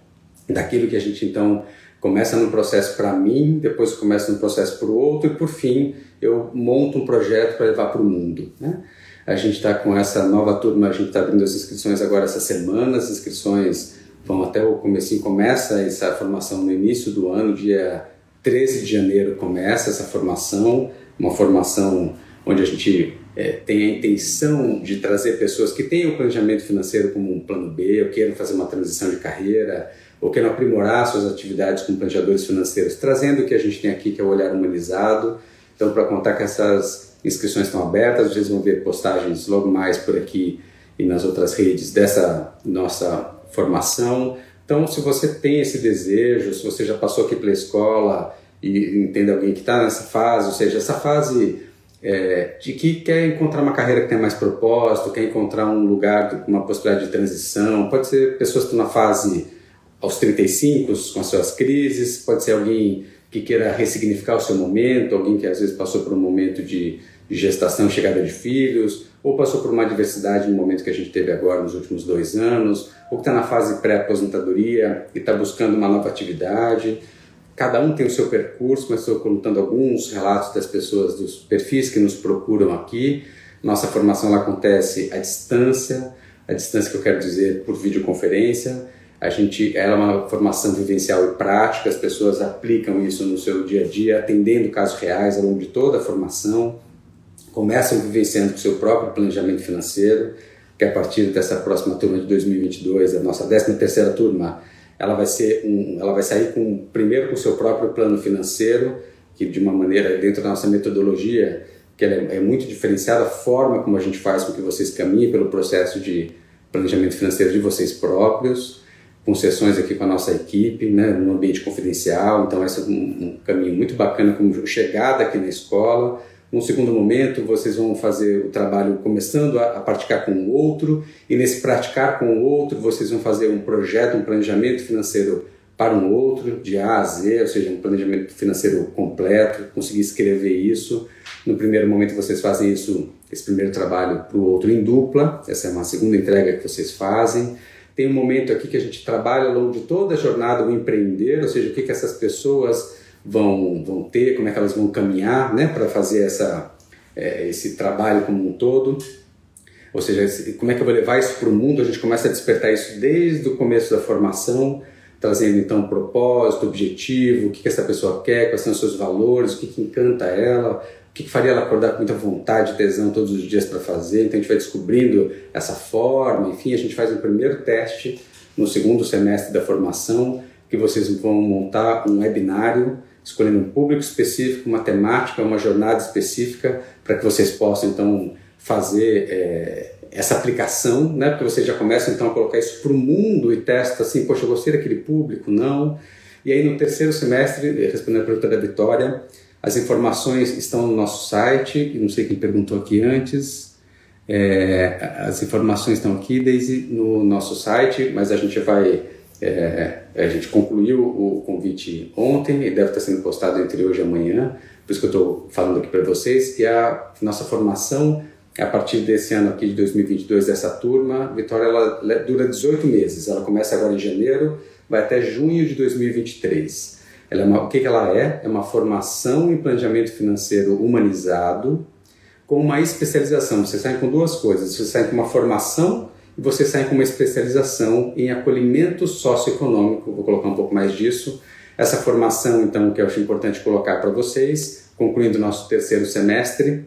daquilo que a gente então começa no processo para mim, depois começa no processo para o outro e por fim eu monto um projeto para levar para o mundo. Né? A gente está com essa nova turma, a gente está abrindo as inscrições agora essa semana, as inscrições vão até o começo, começa essa formação no início do ano, dia 13 de janeiro começa essa formação, uma formação onde a gente é, tem a intenção de trazer pessoas que tenham o planejamento financeiro como um plano B, ou queiram fazer uma transição de carreira, ou queiram aprimorar suas atividades como planejadores financeiros, trazendo o que a gente tem aqui, que é o olhar humanizado. Então, para contar que essas inscrições estão abertas, vocês vão ver postagens logo mais por aqui e nas outras redes dessa nossa formação. Então, se você tem esse desejo, se você já passou aqui pela escola e entende alguém que está nessa fase, ou seja, essa fase é, de que quer encontrar uma carreira que tenha mais propósito, quer encontrar um lugar uma possibilidade de transição, pode ser pessoas que estão na fase aos 35 com as suas crises, pode ser alguém que queira ressignificar o seu momento, alguém que às vezes passou por um momento de gestação, chegada de filhos, ou passou por uma adversidade no momento que a gente teve agora nos últimos dois anos, ou que está na fase pré-aposentadoria e está buscando uma nova atividade. Cada um tem o seu percurso, mas estou contando alguns relatos das pessoas, dos perfis que nos procuram aqui. Nossa formação acontece à distância, a distância que eu quero dizer por videoconferência a gente ela é uma formação vivencial e prática, as pessoas aplicam isso no seu dia a dia, atendendo casos reais ao longo de toda a formação, começam vivenciando o seu próprio planejamento financeiro, que a partir dessa próxima turma de 2022, a nossa 13 terceira turma, ela vai ser um, ela vai sair com primeiro com o seu próprio plano financeiro, que de uma maneira dentro da nossa metodologia, que é, é muito diferenciada a forma como a gente faz com que vocês caminhem pelo processo de planejamento financeiro de vocês próprios com sessões aqui com a nossa equipe, né, no ambiente confidencial. Então, esse é um, um caminho muito bacana como chegada aqui na escola. Num segundo momento, vocês vão fazer o trabalho começando a, a, praticar com o outro, e nesse praticar com o outro, vocês vão fazer um projeto, um planejamento financeiro para um outro, de A a Z, ou seja, um planejamento financeiro completo, conseguir escrever isso. No primeiro momento, vocês fazem isso, esse primeiro trabalho para o outro em dupla, essa é uma segunda entrega que vocês fazem. Tem um momento aqui que a gente trabalha ao longo de toda a jornada o empreender, ou seja, o que, que essas pessoas vão, vão ter, como é que elas vão caminhar né, para fazer essa, é, esse trabalho como um todo. Ou seja, como é que eu vou levar isso para o mundo? A gente começa a despertar isso desde o começo da formação, trazendo então propósito, objetivo, o que, que essa pessoa quer, quais são os seus valores, o que, que encanta ela, o que, que faria ela acordar com muita vontade, tesão todos os dias para fazer. Então a gente vai descobrindo essa forma, enfim, a gente faz um primeiro teste no segundo semestre da formação, que vocês vão montar um webinário escolhendo um público específico, uma temática, uma jornada específica, para que vocês possam então fazer é, essa aplicação, né? Porque vocês já começam então a colocar isso para o mundo e testa assim, poxa, eu gostei daquele público, não. E aí no terceiro semestre, respondendo a pergunta da Vitória, as informações estão no nosso site, não sei quem perguntou aqui antes. É, as informações estão aqui desde no nosso site, mas a gente vai. É, a gente concluiu o convite ontem e deve estar sendo postado entre hoje e amanhã, por isso que eu estou falando aqui para vocês. E a nossa formação, a partir desse ano aqui de 2022, dessa turma, Vitória, ela dura 18 meses. Ela começa agora em janeiro, vai até junho de 2023. Ela é uma, o que, que ela é? É uma formação em planejamento financeiro humanizado com uma especialização. Você sai com duas coisas. Você sai com uma formação e você sai com uma especialização em acolhimento socioeconômico. Vou colocar um pouco mais disso. Essa formação, então, que eu acho importante colocar para vocês, concluindo o nosso terceiro semestre.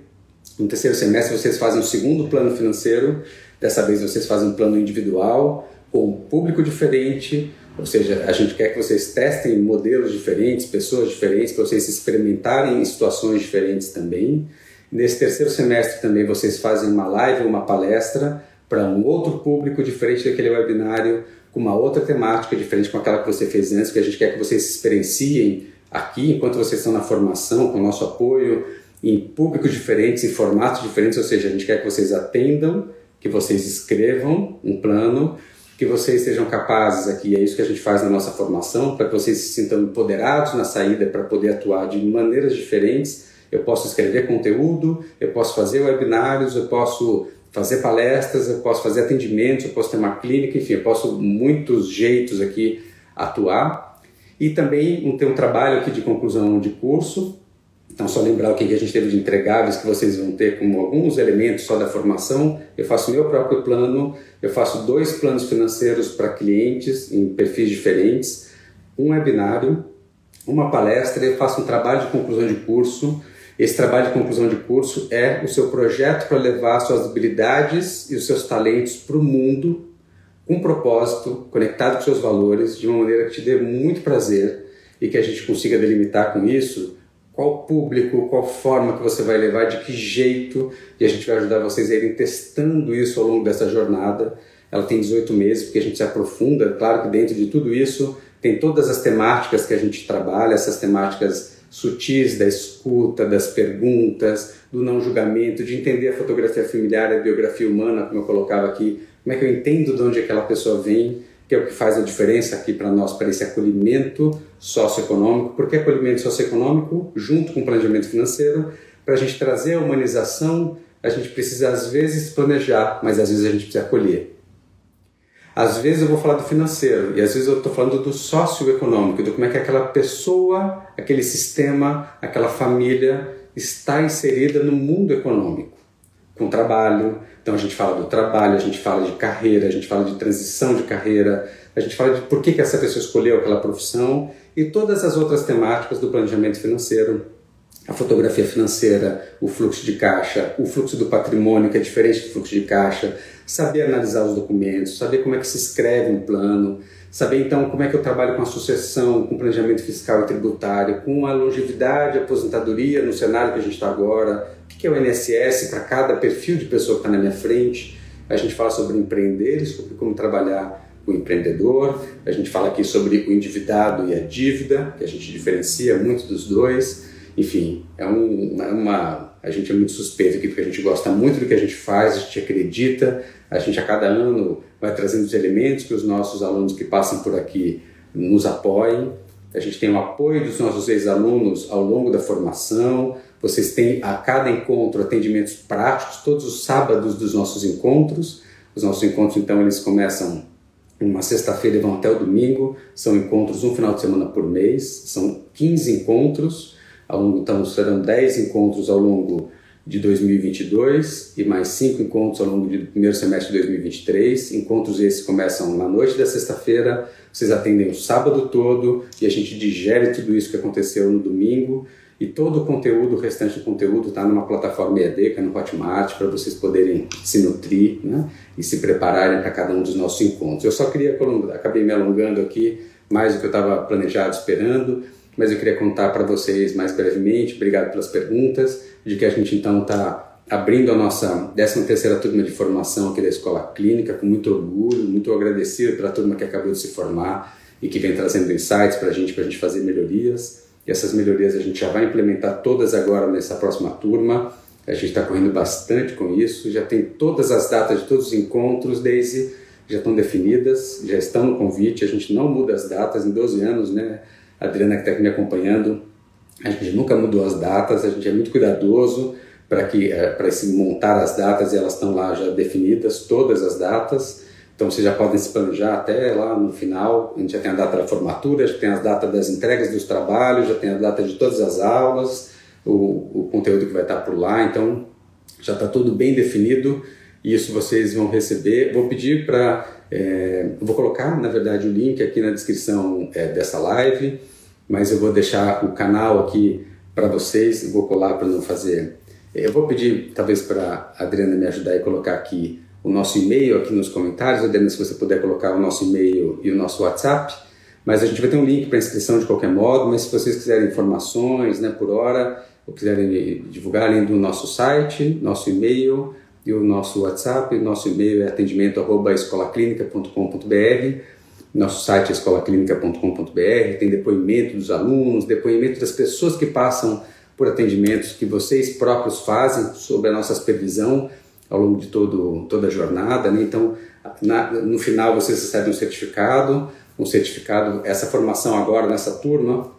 No terceiro semestre, vocês fazem o segundo plano financeiro. Dessa vez, vocês fazem um plano individual, com um público diferente, ou seja, a gente quer que vocês testem modelos diferentes, pessoas diferentes, para vocês experimentarem em situações diferentes também. Nesse terceiro semestre também vocês fazem uma live uma palestra para um outro público diferente daquele webinário, com uma outra temática diferente com aquela que você fez antes, que a gente quer que vocês experienciem aqui enquanto vocês estão na formação, com o nosso apoio, em públicos diferentes, em formatos diferentes, ou seja, a gente quer que vocês atendam, que vocês escrevam um plano, que vocês sejam capazes aqui, é isso que a gente faz na nossa formação, para que vocês se sintam empoderados na saída para poder atuar de maneiras diferentes. Eu posso escrever conteúdo, eu posso fazer webinários, eu posso fazer palestras, eu posso fazer atendimentos, eu posso ter uma clínica, enfim, eu posso muitos jeitos aqui atuar. E também ter um trabalho aqui de conclusão de curso, então, só lembrar o que a gente teve de entregáveis que vocês vão ter como alguns elementos só da formação. Eu faço meu próprio plano, eu faço dois planos financeiros para clientes em perfis diferentes, um webinário, uma palestra, eu faço um trabalho de conclusão de curso. Esse trabalho de conclusão de curso é o seu projeto para levar suas habilidades e os seus talentos para o mundo com propósito, conectado com seus valores, de uma maneira que te dê muito prazer e que a gente consiga delimitar com isso qual público, qual forma que você vai levar, de que jeito, e a gente vai ajudar vocês a irem testando isso ao longo dessa jornada. ela tem 18 meses, porque a gente se aprofunda, claro que dentro de tudo isso tem todas as temáticas que a gente trabalha, essas temáticas sutis da escuta, das perguntas, do não julgamento, de entender a fotografia familiar, a biografia humana, como eu colocava aqui, como é que eu entendo de onde aquela pessoa vem, que é o que faz a diferença aqui para nós, para esse acolhimento socioeconômico. Por que acolhimento socioeconômico? Junto com planejamento financeiro, para a gente trazer a humanização, a gente precisa às vezes planejar, mas às vezes a gente precisa acolher. Às vezes eu vou falar do financeiro e às vezes eu estou falando do socioeconômico, do como é que aquela pessoa, aquele sistema, aquela família está inserida no mundo econômico, com trabalho. Então a gente fala do trabalho, a gente fala de carreira, a gente fala de transição de carreira, a gente fala de por que, que essa pessoa escolheu aquela profissão e todas as outras temáticas do planejamento financeiro a fotografia financeira, o fluxo de caixa, o fluxo do patrimônio, que é diferente do fluxo de caixa, saber analisar os documentos, saber como é que se escreve um plano, saber então como é que eu trabalho com a sucessão, com planejamento fiscal e tributário, com a longevidade, a aposentadoria no cenário que a gente está agora, o que é o INSS para cada perfil de pessoa que está na minha frente. A gente fala sobre empreender, sobre como trabalhar o empreendedor, a gente fala aqui sobre o endividado e a dívida, que a gente diferencia muito dos dois enfim, é, um, uma. A gente é muito suspeito aqui porque a gente gosta muito do que a gente faz, a gente acredita, a gente a cada ano vai trazendo os elementos que os nossos alunos que passam por aqui nos apoiem. A gente tem o apoio dos nossos ex-alunos ao longo da formação. Vocês têm a cada encontro atendimentos práticos, todos os sábados dos nossos encontros. Os nossos encontros, então, eles começam uma sexta-feira e vão até o domingo. São encontros um final de semana por mês. São 15 encontros ao longo, então, serão 10 encontros ao longo de 2022 e mais 5 encontros ao longo do primeiro semestre de 2023. Encontros esses começam na noite da sexta-feira, vocês atendem o sábado todo e a gente digere tudo isso que aconteceu no domingo. E todo o conteúdo, o restante do conteúdo, está numa plataforma EAD, que é no Hotmart, para vocês poderem se nutrir né? e se prepararem para cada um dos nossos encontros. Eu só queria, acabei me alongando aqui, mais do que eu estava planejado, esperando mas eu queria contar para vocês mais brevemente, obrigado pelas perguntas, de que a gente então está abrindo a nossa 13 terceira turma de formação aqui da Escola Clínica, com muito orgulho, muito agradecido pela turma que acabou de se formar e que vem trazendo insights para a gente, para a gente fazer melhorias. E essas melhorias a gente já vai implementar todas agora nessa próxima turma. A gente está correndo bastante com isso, já tem todas as datas de todos os encontros, Daisy, já estão definidas, já estão no convite, a gente não muda as datas em 12 anos, né? Adriana que está aqui me acompanhando, a gente nunca mudou as datas, a gente é muito cuidadoso para que eh, para se montar as datas e elas estão lá já definidas todas as datas. Então vocês já podem se planejar até lá no final. A gente já tem a data da formatura, já tem as datas das entregas dos trabalhos, já tem a data de todas as aulas, o, o conteúdo que vai estar por lá. Então já está tudo bem definido e isso vocês vão receber. Vou pedir para. É, vou colocar, na verdade, o link aqui na descrição é, dessa live mas eu vou deixar o canal aqui para vocês, vou colar para não fazer. Eu vou pedir talvez para a Adriana me ajudar e colocar aqui o nosso e-mail aqui nos comentários, Adriana, se você puder colocar o nosso e-mail e o nosso WhatsApp, mas a gente vai ter um link para inscrição de qualquer modo, mas se vocês quiserem informações, né, por hora, ou quiserem divulgar além do nosso site, nosso e-mail e o nosso WhatsApp, nosso e-mail é atendimento@escolaclinica.com.br nosso site é escolaclinica.com.br, tem depoimento dos alunos, depoimento das pessoas que passam por atendimentos que vocês próprios fazem sobre a nossa supervisão ao longo de todo, toda a jornada. Né? Então, na, no final vocês recebem um certificado, um certificado, essa formação agora nessa turma,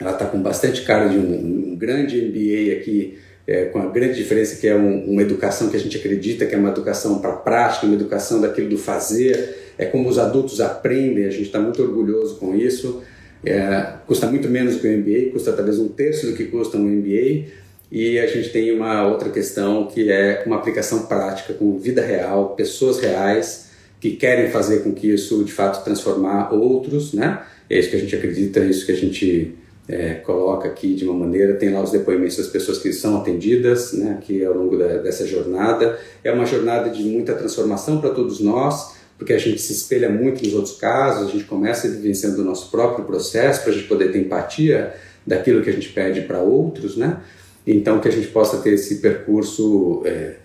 ela está com bastante cara de um, um grande MBA aqui, é, com a grande diferença que é um, uma educação que a gente acredita que é uma educação para prática, uma educação daquilo do fazer, é como os adultos aprendem, a gente está muito orgulhoso com isso. É, custa muito menos que o MBA, custa talvez um terço do que custa um MBA. E a gente tem uma outra questão que é uma aplicação prática com vida real, pessoas reais que querem fazer com que isso de fato transformar outros, né? É isso que a gente acredita, é isso que a gente é, coloca aqui de uma maneira. Tem lá os depoimentos das pessoas que são atendidas, né? Aqui ao longo da, dessa jornada é uma jornada de muita transformação para todos nós porque a gente se espelha muito nos outros casos, a gente começa vivenciando o nosso próprio processo para a gente poder ter empatia daquilo que a gente pede para outros, né? Então que a gente possa ter esse percurso é,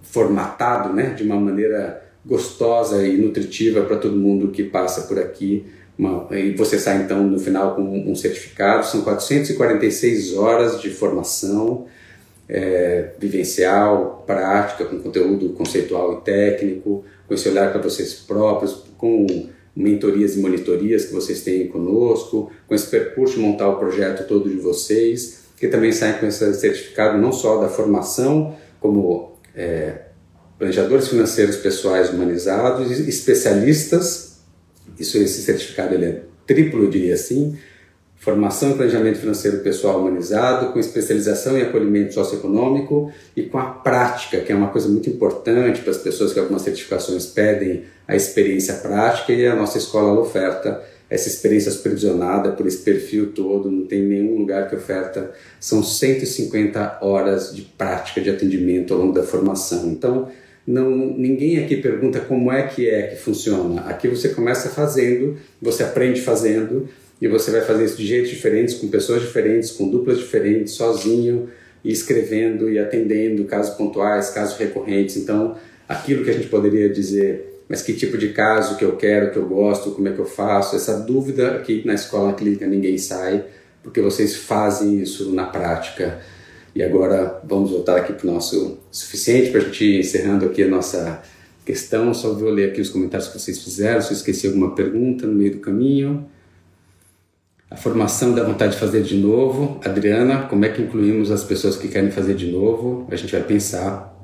formatado, né, de uma maneira gostosa e nutritiva para todo mundo que passa por aqui. Uma, e você sai então no final com um certificado. São 446 horas de formação é, vivencial, prática, com conteúdo conceitual e técnico, com esse olhar para vocês próprios, com mentorias e monitorias que vocês têm conosco, com esse percurso montar o projeto todo de vocês, que também saem com esse certificado não só da formação, como é, planejadores financeiros pessoais humanizados, especialistas, isso esse certificado ele é triplo, eu diria assim, formação e planejamento financeiro pessoal humanizado, com especialização em acolhimento socioeconômico e com a prática, que é uma coisa muito importante para as pessoas que algumas certificações pedem a experiência prática e a nossa escola oferta essa experiência supervisionada por esse perfil todo, não tem nenhum lugar que oferta, são 150 horas de prática de atendimento ao longo da formação. Então, não, ninguém aqui pergunta como é que é que funciona. Aqui você começa fazendo, você aprende fazendo, e você vai fazer isso de jeitos diferentes, com pessoas diferentes, com duplas diferentes, sozinho, e escrevendo e atendendo casos pontuais, casos recorrentes. Então, aquilo que a gente poderia dizer, mas que tipo de caso que eu quero, que eu gosto, como é que eu faço, essa dúvida aqui na escola clínica ninguém sai, porque vocês fazem isso na prática. E agora vamos voltar aqui para o nosso suficiente para a gente ir encerrando aqui a nossa questão. Só vou ler aqui os comentários que vocês fizeram. Se eu esqueci alguma pergunta no meio do caminho. A formação da vontade de fazer de novo. Adriana, como é que incluímos as pessoas que querem fazer de novo? A gente vai pensar.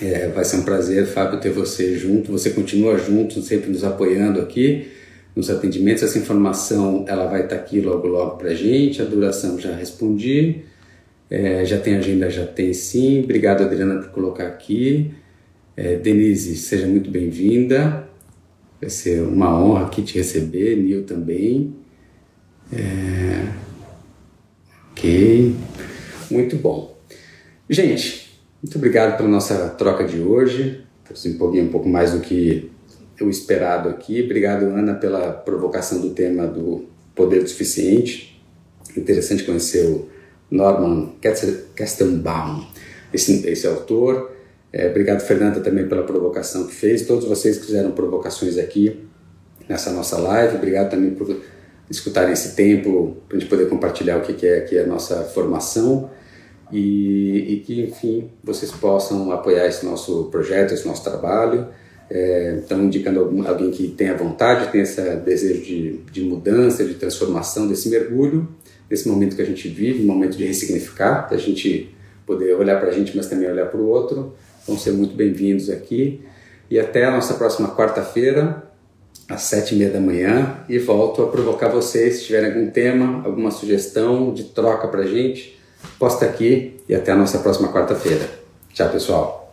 É, vai ser um prazer, Fábio, ter você junto. Você continua junto, sempre nos apoiando aqui nos atendimentos. Essa informação ela vai estar aqui logo logo para a gente. A duração já respondi. É, já tem agenda? Já tem sim. Obrigado, Adriana, por colocar aqui. É, Denise, seja muito bem-vinda. Vai ser uma honra aqui te receber. Nil também. É... Ok. Muito bom. Gente, muito obrigado pela nossa troca de hoje. Eu empolguei um pouco mais do que o esperado aqui. Obrigado, Ana, pela provocação do tema do poder do suficiente. Interessante conhecer o Norman Kestenbaum, esse, esse autor. É, obrigado, Fernanda, também pela provocação que fez. Todos vocês que fizeram provocações aqui nessa nossa live. Obrigado também por escutarem esse tempo, para a gente poder compartilhar o que é aqui a nossa formação e, e, que, enfim, vocês possam apoiar esse nosso projeto, esse nosso trabalho. É, estamos indicando alguém que tenha vontade, tenha esse desejo de, de mudança, de transformação, desse mergulho desse momento que a gente vive, um momento de ressignificar, da gente poder olhar para a gente, mas também olhar para o outro. Vão ser muito bem-vindos aqui. E até a nossa próxima quarta-feira, às sete e meia da manhã. E volto a provocar vocês, se tiverem algum tema, alguma sugestão de troca para gente, posta aqui e até a nossa próxima quarta-feira. Tchau, pessoal!